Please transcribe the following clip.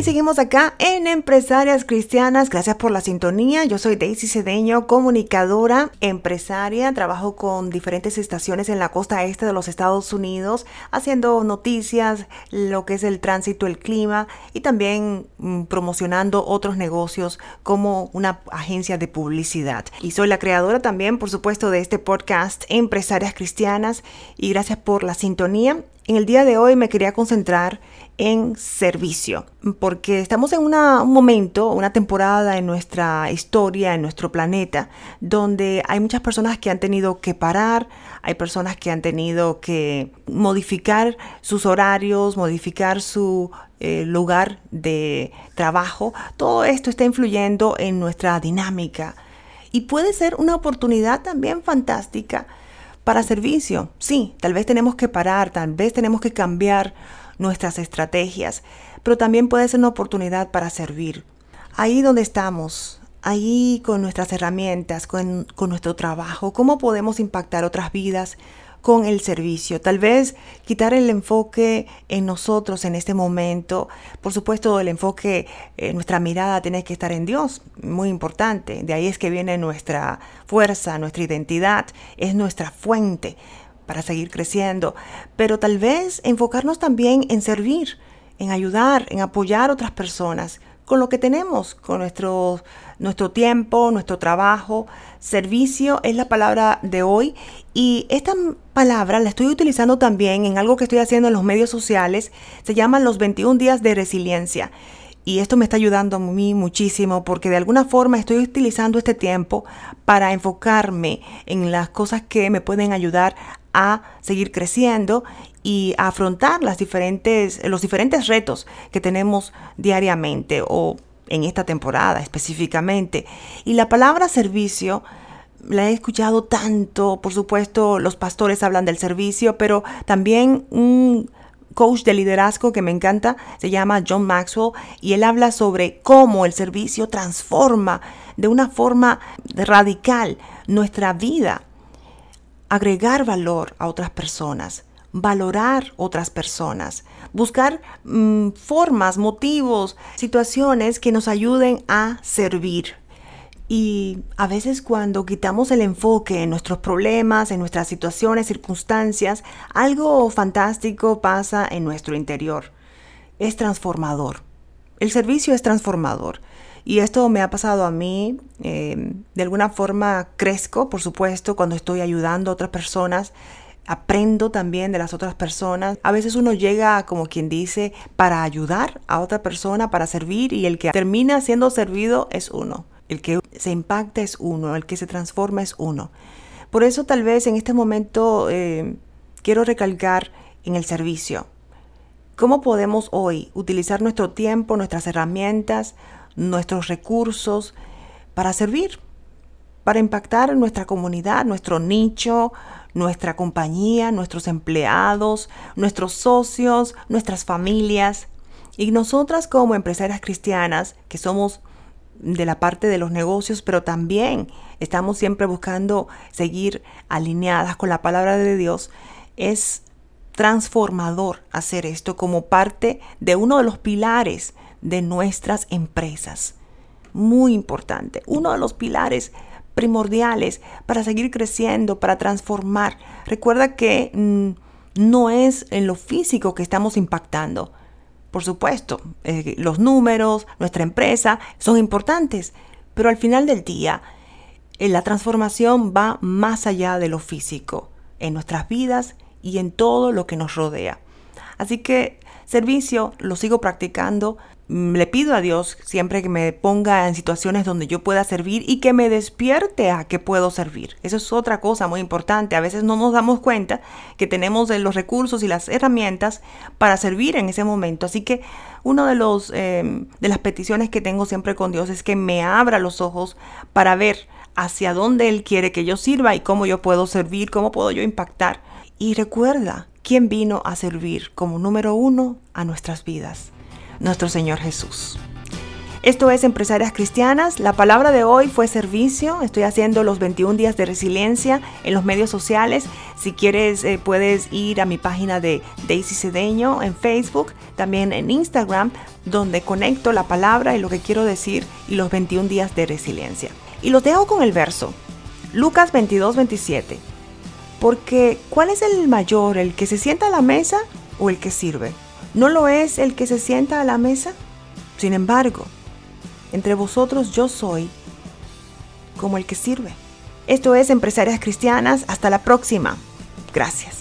Y seguimos acá en Empresarias Cristianas. Gracias por la sintonía. Yo soy Daisy Cedeño, comunicadora, empresaria. Trabajo con diferentes estaciones en la costa este de los Estados Unidos, haciendo noticias, lo que es el tránsito, el clima y también mm, promocionando otros negocios como una agencia de publicidad. Y soy la creadora también, por supuesto, de este podcast Empresarias Cristianas. Y gracias por la sintonía. En el día de hoy me quería concentrar en servicio, porque estamos en un momento, una temporada en nuestra historia, en nuestro planeta, donde hay muchas personas que han tenido que parar, hay personas que han tenido que modificar sus horarios, modificar su eh, lugar de trabajo. Todo esto está influyendo en nuestra dinámica y puede ser una oportunidad también fantástica para servicio. Sí, tal vez tenemos que parar, tal vez tenemos que cambiar nuestras estrategias, pero también puede ser una oportunidad para servir. Ahí donde estamos, ahí con nuestras herramientas, con, con nuestro trabajo, cómo podemos impactar otras vidas con el servicio. Tal vez quitar el enfoque en nosotros en este momento. Por supuesto, el enfoque, eh, nuestra mirada tiene que estar en Dios, muy importante. De ahí es que viene nuestra fuerza, nuestra identidad, es nuestra fuente para seguir creciendo, pero tal vez enfocarnos también en servir, en ayudar, en apoyar a otras personas con lo que tenemos, con nuestro, nuestro tiempo, nuestro trabajo. Servicio es la palabra de hoy y esta palabra la estoy utilizando también en algo que estoy haciendo en los medios sociales. Se llaman los 21 días de resiliencia. Y esto me está ayudando a mí muchísimo porque de alguna forma estoy utilizando este tiempo para enfocarme en las cosas que me pueden ayudar a seguir creciendo y afrontar diferentes, los diferentes retos que tenemos diariamente o en esta temporada específicamente. Y la palabra servicio la he escuchado tanto, por supuesto los pastores hablan del servicio, pero también un coach de liderazgo que me encanta se llama John Maxwell y él habla sobre cómo el servicio transforma de una forma radical nuestra vida agregar valor a otras personas, valorar otras personas, buscar mm, formas, motivos, situaciones que nos ayuden a servir. Y a veces cuando quitamos el enfoque en nuestros problemas, en nuestras situaciones, circunstancias, algo fantástico pasa en nuestro interior. Es transformador. El servicio es transformador. Y esto me ha pasado a mí. Eh, de alguna forma crezco, por supuesto, cuando estoy ayudando a otras personas. Aprendo también de las otras personas. A veces uno llega, como quien dice, para ayudar a otra persona, para servir, y el que termina siendo servido es uno. El que se impacta es uno, el que se transforma es uno. Por eso tal vez en este momento eh, quiero recalcar en el servicio. ¿Cómo podemos hoy utilizar nuestro tiempo, nuestras herramientas, nuestros recursos para servir, para impactar nuestra comunidad, nuestro nicho, nuestra compañía, nuestros empleados, nuestros socios, nuestras familias. Y nosotras como empresarias cristianas, que somos de la parte de los negocios, pero también estamos siempre buscando seguir alineadas con la palabra de Dios, es transformador hacer esto como parte de uno de los pilares de nuestras empresas. Muy importante. Uno de los pilares primordiales para seguir creciendo, para transformar. Recuerda que mm, no es en lo físico que estamos impactando. Por supuesto, eh, los números, nuestra empresa son importantes, pero al final del día, eh, la transformación va más allá de lo físico, en nuestras vidas y en todo lo que nos rodea. Así que servicio lo sigo practicando le pido a Dios siempre que me ponga en situaciones donde yo pueda servir y que me despierte a que puedo servir. Eso es otra cosa muy importante. A veces no nos damos cuenta que tenemos los recursos y las herramientas para servir en ese momento. Así que una de, em, de las peticiones que tengo siempre con Dios es que me abra los ojos para ver hacia dónde Él quiere que yo sirva y cómo yo puedo servir, cómo puedo yo impactar. Y recuerda quién vino a servir como número uno a nuestras vidas nuestro Señor Jesús. Esto es Empresarias Cristianas. La palabra de hoy fue servicio. Estoy haciendo los 21 días de resiliencia en los medios sociales. Si quieres, eh, puedes ir a mi página de Daisy Cedeño en Facebook, también en Instagram, donde conecto la palabra y lo que quiero decir y los 21 días de resiliencia. Y los dejo con el verso. Lucas 22, 27. Porque, ¿cuál es el mayor, el que se sienta a la mesa o el que sirve? ¿No lo es el que se sienta a la mesa? Sin embargo, entre vosotros yo soy como el que sirve. Esto es Empresarias Cristianas. Hasta la próxima. Gracias.